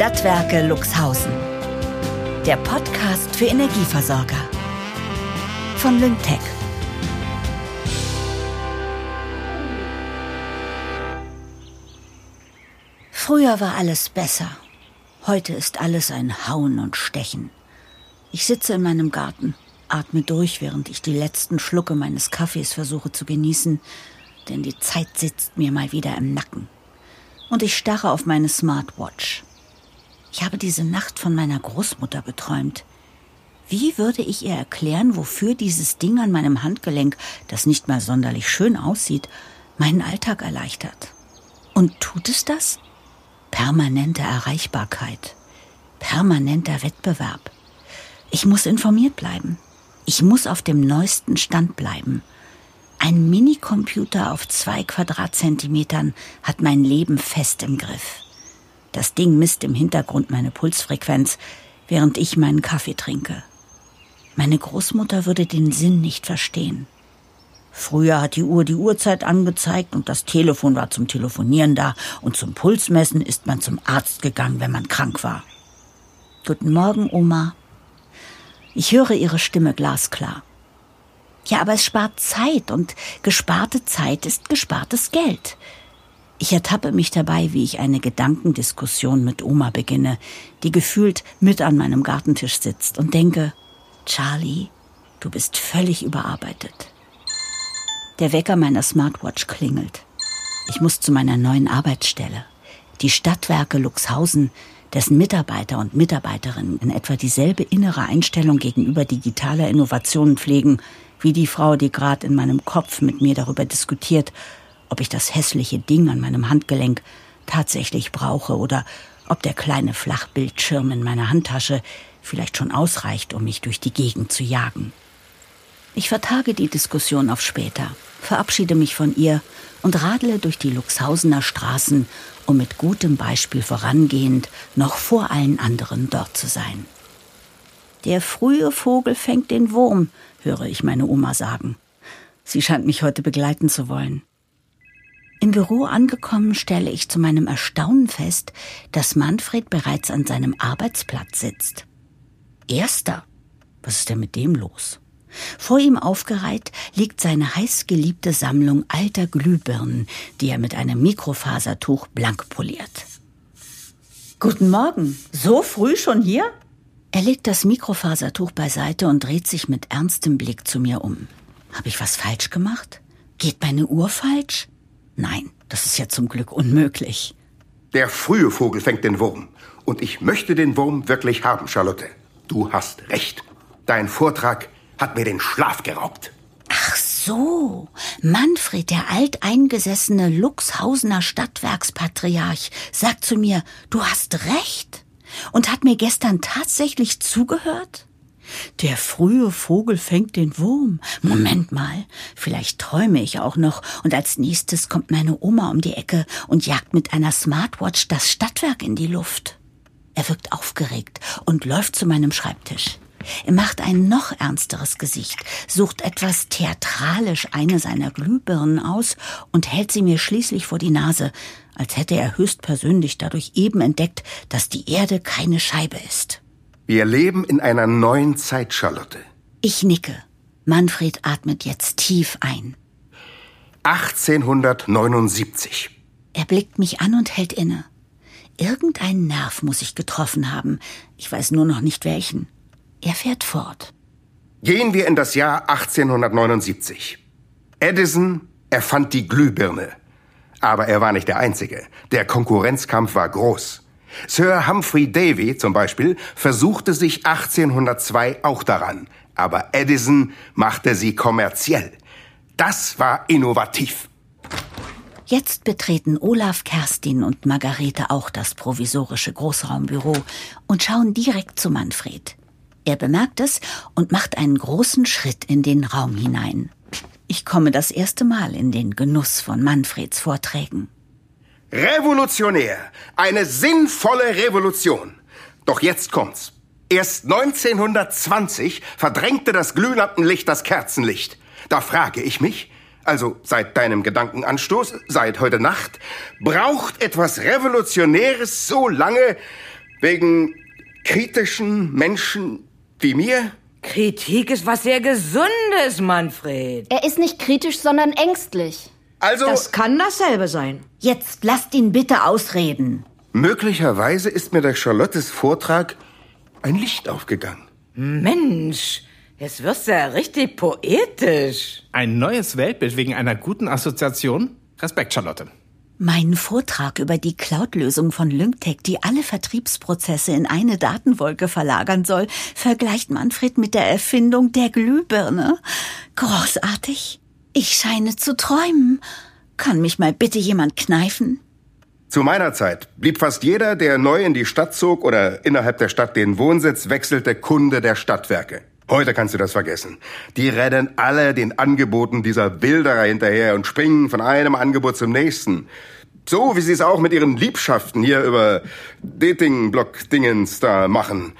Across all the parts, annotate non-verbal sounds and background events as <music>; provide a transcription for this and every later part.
Stadtwerke Luxhausen. Der Podcast für Energieversorger. Von Lyngtech. Früher war alles besser. Heute ist alles ein Hauen und Stechen. Ich sitze in meinem Garten, atme durch, während ich die letzten Schlucke meines Kaffees versuche zu genießen, denn die Zeit sitzt mir mal wieder im Nacken. Und ich starre auf meine Smartwatch. Ich habe diese Nacht von meiner Großmutter geträumt. Wie würde ich ihr erklären, wofür dieses Ding an meinem Handgelenk, das nicht mal sonderlich schön aussieht, meinen Alltag erleichtert? Und tut es das? Permanente Erreichbarkeit, permanenter Wettbewerb. Ich muss informiert bleiben. Ich muss auf dem neuesten Stand bleiben. Ein Minicomputer auf zwei Quadratzentimetern hat mein Leben fest im Griff. Das Ding misst im Hintergrund meine Pulsfrequenz, während ich meinen Kaffee trinke. Meine Großmutter würde den Sinn nicht verstehen. Früher hat die Uhr die Uhrzeit angezeigt und das Telefon war zum Telefonieren da und zum Pulsmessen ist man zum Arzt gegangen, wenn man krank war. Guten Morgen, Oma. Ich höre ihre Stimme glasklar. Ja, aber es spart Zeit und gesparte Zeit ist gespartes Geld. Ich ertappe mich dabei, wie ich eine Gedankendiskussion mit Oma beginne, die gefühlt mit an meinem Gartentisch sitzt und denke, Charlie, du bist völlig überarbeitet. Der Wecker meiner Smartwatch klingelt. Ich muss zu meiner neuen Arbeitsstelle. Die Stadtwerke Luxhausen, dessen Mitarbeiter und Mitarbeiterinnen in etwa dieselbe innere Einstellung gegenüber digitaler Innovationen pflegen, wie die Frau, die gerade in meinem Kopf mit mir darüber diskutiert, ob ich das hässliche Ding an meinem Handgelenk tatsächlich brauche oder ob der kleine Flachbildschirm in meiner Handtasche vielleicht schon ausreicht, um mich durch die Gegend zu jagen. Ich vertage die Diskussion auf später, verabschiede mich von ihr und radle durch die Luxhausener Straßen, um mit gutem Beispiel vorangehend noch vor allen anderen dort zu sein. Der frühe Vogel fängt den Wurm, höre ich meine Oma sagen. Sie scheint mich heute begleiten zu wollen. Im Büro angekommen stelle ich zu meinem Erstaunen fest, dass Manfred bereits an seinem Arbeitsplatz sitzt. Erster. Was ist denn mit dem los? Vor ihm aufgereiht liegt seine heißgeliebte Sammlung alter Glühbirnen, die er mit einem Mikrofasertuch blank poliert. Guten Morgen. So früh schon hier? Er legt das Mikrofasertuch beiseite und dreht sich mit ernstem Blick zu mir um. Habe ich was falsch gemacht? Geht meine Uhr falsch? Nein, das ist ja zum Glück unmöglich. Der frühe Vogel fängt den Wurm. Und ich möchte den Wurm wirklich haben, Charlotte. Du hast recht. Dein Vortrag hat mir den Schlaf geraubt. Ach so, Manfred, der alteingesessene Luxhausener Stadtwerkspatriarch, sagt zu mir, du hast recht und hat mir gestern tatsächlich zugehört? Der frühe Vogel fängt den Wurm. Moment mal, vielleicht träume ich auch noch und als nächstes kommt meine Oma um die Ecke und jagt mit einer Smartwatch das Stadtwerk in die Luft. Er wirkt aufgeregt und läuft zu meinem Schreibtisch. Er macht ein noch ernsteres Gesicht, sucht etwas theatralisch eine seiner Glühbirnen aus und hält sie mir schließlich vor die Nase, als hätte er höchstpersönlich dadurch eben entdeckt, dass die Erde keine Scheibe ist. Wir leben in einer neuen Zeit, Charlotte. Ich nicke. Manfred atmet jetzt tief ein. 1879. Er blickt mich an und hält inne. Irgendeinen Nerv muss ich getroffen haben. Ich weiß nur noch nicht welchen. Er fährt fort. Gehen wir in das Jahr 1879. Edison erfand die Glühbirne. Aber er war nicht der Einzige. Der Konkurrenzkampf war groß. Sir Humphrey Davy zum Beispiel versuchte sich 1802 auch daran, aber Edison machte sie kommerziell. Das war innovativ. Jetzt betreten Olaf, Kerstin und Margarete auch das provisorische Großraumbüro und schauen direkt zu Manfred. Er bemerkt es und macht einen großen Schritt in den Raum hinein. Ich komme das erste Mal in den Genuss von Manfreds Vorträgen. Revolutionär. Eine sinnvolle Revolution. Doch jetzt kommt's. Erst 1920 verdrängte das Glühlampenlicht das Kerzenlicht. Da frage ich mich, also seit deinem Gedankenanstoß, seit heute Nacht, braucht etwas Revolutionäres so lange, Wegen kritischen Menschen wie mir? Kritik ist was sehr Gesundes, Manfred. Er ist nicht kritisch, sondern ängstlich. Also, Das kann dasselbe sein. Jetzt lasst ihn bitte ausreden. möglicherweise ist mir durch Charlottes Vortrag ein Licht aufgegangen. Mensch, jetzt wirst du ja richtig poetisch. Ein neues Weltbild wegen einer guten Assoziation? Respekt, Charlotte. Mein Vortrag über die Cloud-Lösung von Lyngtech, die alle Vertriebsprozesse in eine Datenwolke verlagern soll, vergleicht Manfred mit der Erfindung der Glühbirne. Großartig. Ich scheine zu träumen. Kann mich mal bitte jemand kneifen? Zu meiner Zeit blieb fast jeder, der neu in die Stadt zog oder innerhalb der Stadt den Wohnsitz wechselte, Kunde der Stadtwerke. Heute kannst du das vergessen. Die rennen alle den Angeboten dieser Wilderer hinterher und springen von einem Angebot zum nächsten. So wie sie es auch mit ihren Liebschaften hier über Dating-Block-Dingens da machen.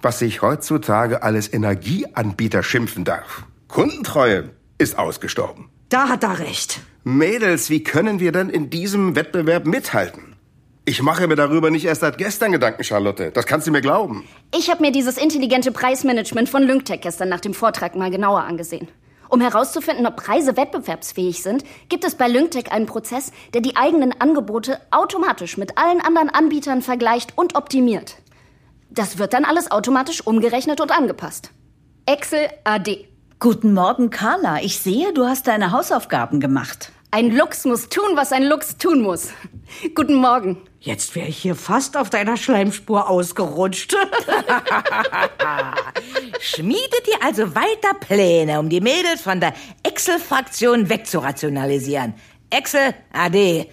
Was sich heutzutage als Energieanbieter schimpfen darf. Kundentreue ist ausgestorben. Da hat er recht. Mädels, wie können wir denn in diesem Wettbewerb mithalten? Ich mache mir darüber nicht erst seit gestern Gedanken, Charlotte. Das kannst du mir glauben. Ich habe mir dieses intelligente Preismanagement von Lyngtech gestern nach dem Vortrag mal genauer angesehen. Um herauszufinden, ob Preise wettbewerbsfähig sind, gibt es bei Lyngtech einen Prozess, der die eigenen Angebote automatisch mit allen anderen Anbietern vergleicht und optimiert. Das wird dann alles automatisch umgerechnet und angepasst. Excel AD. Guten Morgen, Carla. Ich sehe, du hast deine Hausaufgaben gemacht. Ein Lux muss tun, was ein Lux tun muss. <laughs> Guten Morgen. Jetzt wäre ich hier fast auf deiner Schleimspur ausgerutscht. <laughs> Schmiedet ihr also weiter Pläne, um die Mädels von der Excel-Fraktion wegzurationalisieren? Excel, AD.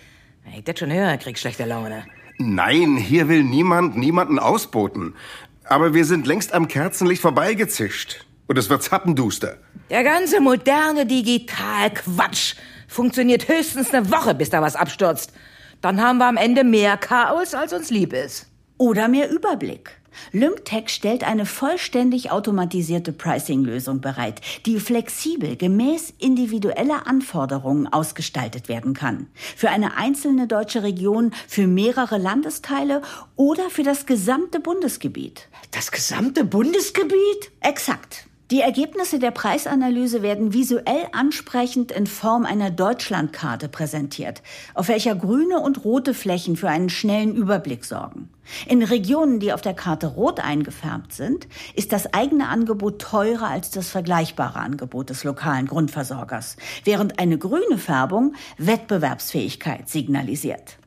Wenn ich das schon höre, krieg ich schlechte Laune. Nein, hier will niemand niemanden ausboten. Aber wir sind längst am Kerzenlicht vorbeigezischt. Und es wird zappenduster. Der ganze moderne Digital-Quatsch funktioniert höchstens eine Woche, bis da was abstürzt. Dann haben wir am Ende mehr Chaos, als uns lieb ist. Oder mehr Überblick. Lyngtech stellt eine vollständig automatisierte Pricing-Lösung bereit, die flexibel gemäß individueller Anforderungen ausgestaltet werden kann. Für eine einzelne deutsche Region, für mehrere Landesteile oder für das gesamte Bundesgebiet. Das gesamte Bundesgebiet? Exakt. Die Ergebnisse der Preisanalyse werden visuell ansprechend in Form einer Deutschlandkarte präsentiert, auf welcher grüne und rote Flächen für einen schnellen Überblick sorgen. In Regionen, die auf der Karte rot eingefärbt sind, ist das eigene Angebot teurer als das vergleichbare Angebot des lokalen Grundversorgers, während eine grüne Färbung Wettbewerbsfähigkeit signalisiert.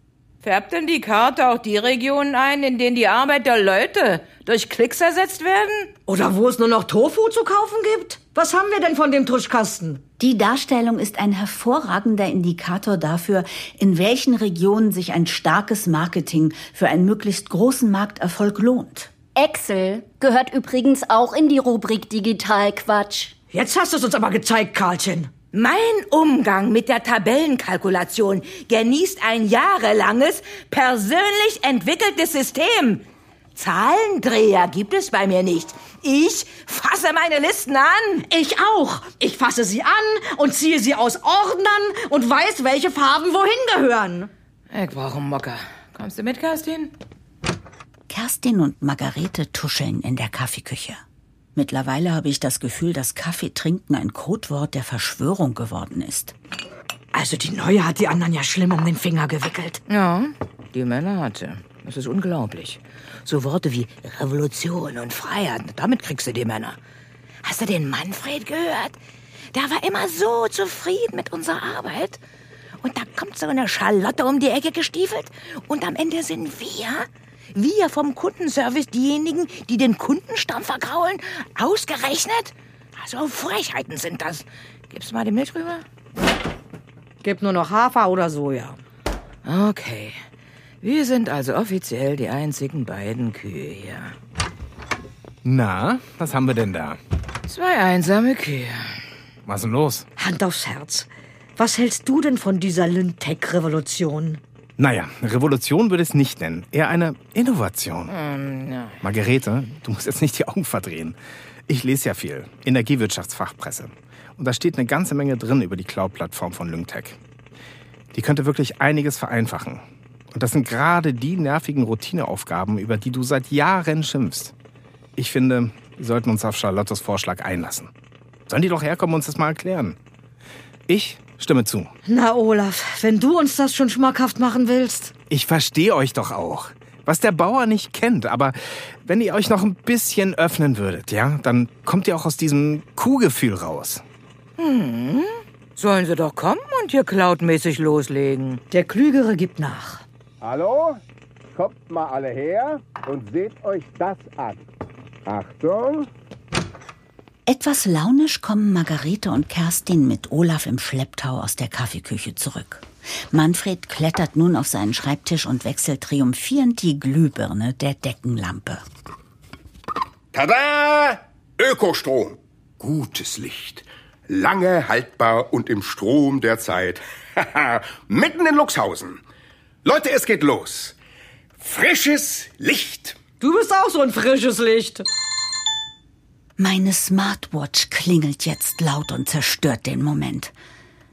Färbt denn die Karte auch die Regionen ein, in denen die Arbeit der Leute durch Klicks ersetzt werden? Oder wo es nur noch Tofu zu kaufen gibt? Was haben wir denn von dem Tuschkasten? Die Darstellung ist ein hervorragender Indikator dafür, in welchen Regionen sich ein starkes Marketing für einen möglichst großen Markterfolg lohnt. Excel gehört übrigens auch in die Rubrik Digital-Quatsch. Jetzt hast du es uns aber gezeigt, Karlchen. Mein Umgang mit der Tabellenkalkulation genießt ein jahrelanges, persönlich entwickeltes System. Zahlendreher gibt es bei mir nicht. Ich fasse meine Listen an. Ich auch. Ich fasse sie an und ziehe sie aus Ordnern und weiß, welche Farben wohin gehören. Ich brauche einen Mocker. Kommst du mit, Kerstin? Kerstin und Margarete tuscheln in der Kaffeeküche. Mittlerweile habe ich das Gefühl, dass Kaffeetrinken ein Codewort der Verschwörung geworden ist. Also die Neue hat die anderen ja schlimm um den Finger gewickelt. Ja, die Männer hatte. Das ist unglaublich. So Worte wie Revolution und Freiheit, damit kriegst du die Männer. Hast du den Manfred gehört? Der war immer so zufrieden mit unserer Arbeit. Und da kommt so eine Charlotte um die Ecke gestiefelt. Und am Ende sind wir, wir vom Kundenservice, diejenigen, die den Kundenstamm vergraulen, ausgerechnet? Also Frechheiten sind das. Gibst mal die Milch rüber? Gibt nur noch Hafer oder Soja. Okay. Wir sind also offiziell die einzigen beiden Kühe hier. Na, was haben wir denn da? Zwei einsame Kühe. Was ist denn los? Hand aufs Herz. Was hältst du denn von dieser Lyntech-Revolution? Naja, Revolution würde ich es nicht nennen. Eher eine Innovation. Margarete, du musst jetzt nicht die Augen verdrehen. Ich lese ja viel. Energiewirtschaftsfachpresse. Und da steht eine ganze Menge drin über die Cloud-Plattform von Lyngtech. Die könnte wirklich einiges vereinfachen. Und das sind gerade die nervigen Routineaufgaben, über die du seit Jahren schimpfst. Ich finde, wir sollten uns auf Charlottes Vorschlag einlassen. Sollen die doch herkommen und uns das mal erklären? Ich stimme zu. Na, Olaf, wenn du uns das schon schmackhaft machen willst. Ich verstehe euch doch auch. Was der Bauer nicht kennt, aber wenn ihr euch noch ein bisschen öffnen würdet, ja, dann kommt ihr auch aus diesem Kuhgefühl raus. Hm. Sollen sie doch kommen und hier cloudmäßig loslegen. Der Klügere gibt nach. Hallo? Kommt mal alle her und seht euch das an. Achtung! Etwas launisch kommen Margarete und Kerstin mit Olaf im Schlepptau aus der Kaffeeküche zurück. Manfred klettert nun auf seinen Schreibtisch und wechselt triumphierend die Glühbirne der Deckenlampe. Tada! Ökostrom. Gutes Licht. Lange haltbar und im Strom der Zeit. <laughs> Mitten in Luxhausen. Leute, es geht los. Frisches Licht. Du bist auch so ein frisches Licht. Meine Smartwatch klingelt jetzt laut und zerstört den Moment.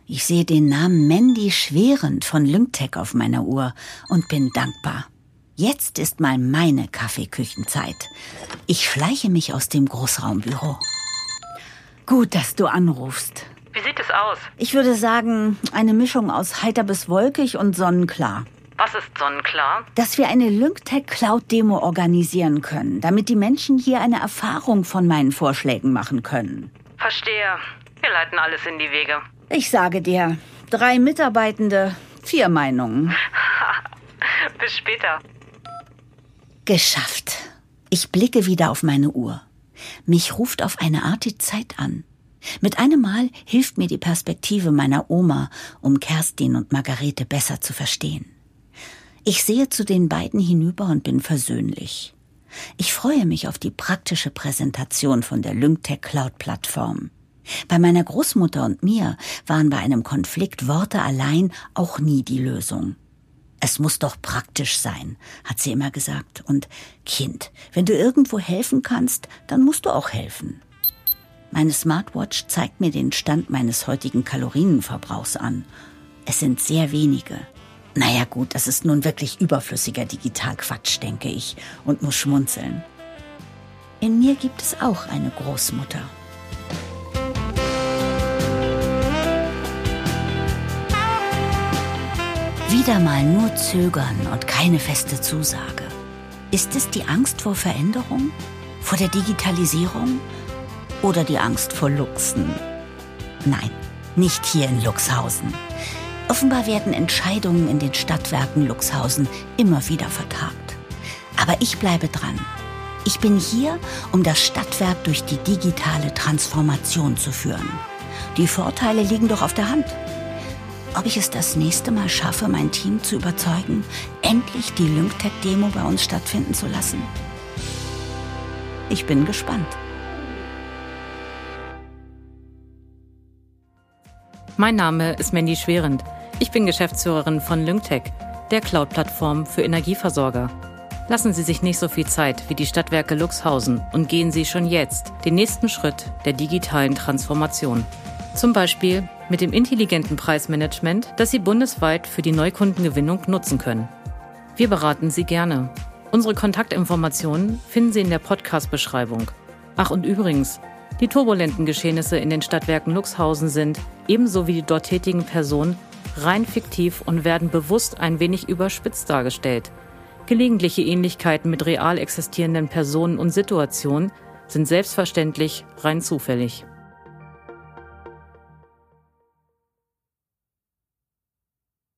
Ich sehe den Namen Mandy Schwerend von Lymtech auf meiner Uhr und bin dankbar. Jetzt ist mal meine Kaffeeküchenzeit. Ich schleiche mich aus dem Großraumbüro. Gut, dass du anrufst. Wie sieht es aus? Ich würde sagen, eine Mischung aus heiter bis wolkig und sonnenklar. Was ist sonnenklar? Dass wir eine Lynktech Cloud Demo organisieren können, damit die Menschen hier eine Erfahrung von meinen Vorschlägen machen können. Verstehe. Wir leiten alles in die Wege. Ich sage dir, drei Mitarbeitende, vier Meinungen. <laughs> Bis später. Geschafft. Ich blicke wieder auf meine Uhr. Mich ruft auf eine Art die Zeit an. Mit einem Mal hilft mir die Perspektive meiner Oma, um Kerstin und Margarete besser zu verstehen. Ich sehe zu den beiden hinüber und bin versöhnlich. Ich freue mich auf die praktische Präsentation von der Lymtech Cloud Plattform. Bei meiner Großmutter und mir waren bei einem Konflikt Worte allein auch nie die Lösung. Es muss doch praktisch sein, hat sie immer gesagt. Und Kind, wenn du irgendwo helfen kannst, dann musst du auch helfen. Meine Smartwatch zeigt mir den Stand meines heutigen Kalorienverbrauchs an. Es sind sehr wenige. Naja gut, das ist nun wirklich überflüssiger Digitalquatsch, denke ich, und muss schmunzeln. In mir gibt es auch eine Großmutter. Wieder mal nur zögern und keine feste Zusage. Ist es die Angst vor Veränderung? Vor der Digitalisierung? Oder die Angst vor Luchsen? Nein, nicht hier in Luxhausen. Offenbar werden Entscheidungen in den Stadtwerken Luxhausen immer wieder vertagt. Aber ich bleibe dran. Ich bin hier, um das Stadtwerk durch die digitale Transformation zu führen. Die Vorteile liegen doch auf der Hand. Ob ich es das nächste Mal schaffe, mein Team zu überzeugen, endlich die Lymtech-Demo bei uns stattfinden zu lassen? Ich bin gespannt. Mein Name ist Mandy Schwerend. Ich bin Geschäftsführerin von Lymtech, der Cloud-Plattform für Energieversorger. Lassen Sie sich nicht so viel Zeit wie die Stadtwerke Luxhausen und gehen Sie schon jetzt den nächsten Schritt der digitalen Transformation. Zum Beispiel mit dem intelligenten Preismanagement, das Sie bundesweit für die Neukundengewinnung nutzen können. Wir beraten Sie gerne. Unsere Kontaktinformationen finden Sie in der Podcast-Beschreibung. Ach und übrigens, die turbulenten Geschehnisse in den Stadtwerken Luxhausen sind, ebenso wie die dort tätigen Personen, rein fiktiv und werden bewusst ein wenig überspitzt dargestellt. Gelegentliche Ähnlichkeiten mit real existierenden Personen und Situationen sind selbstverständlich rein zufällig.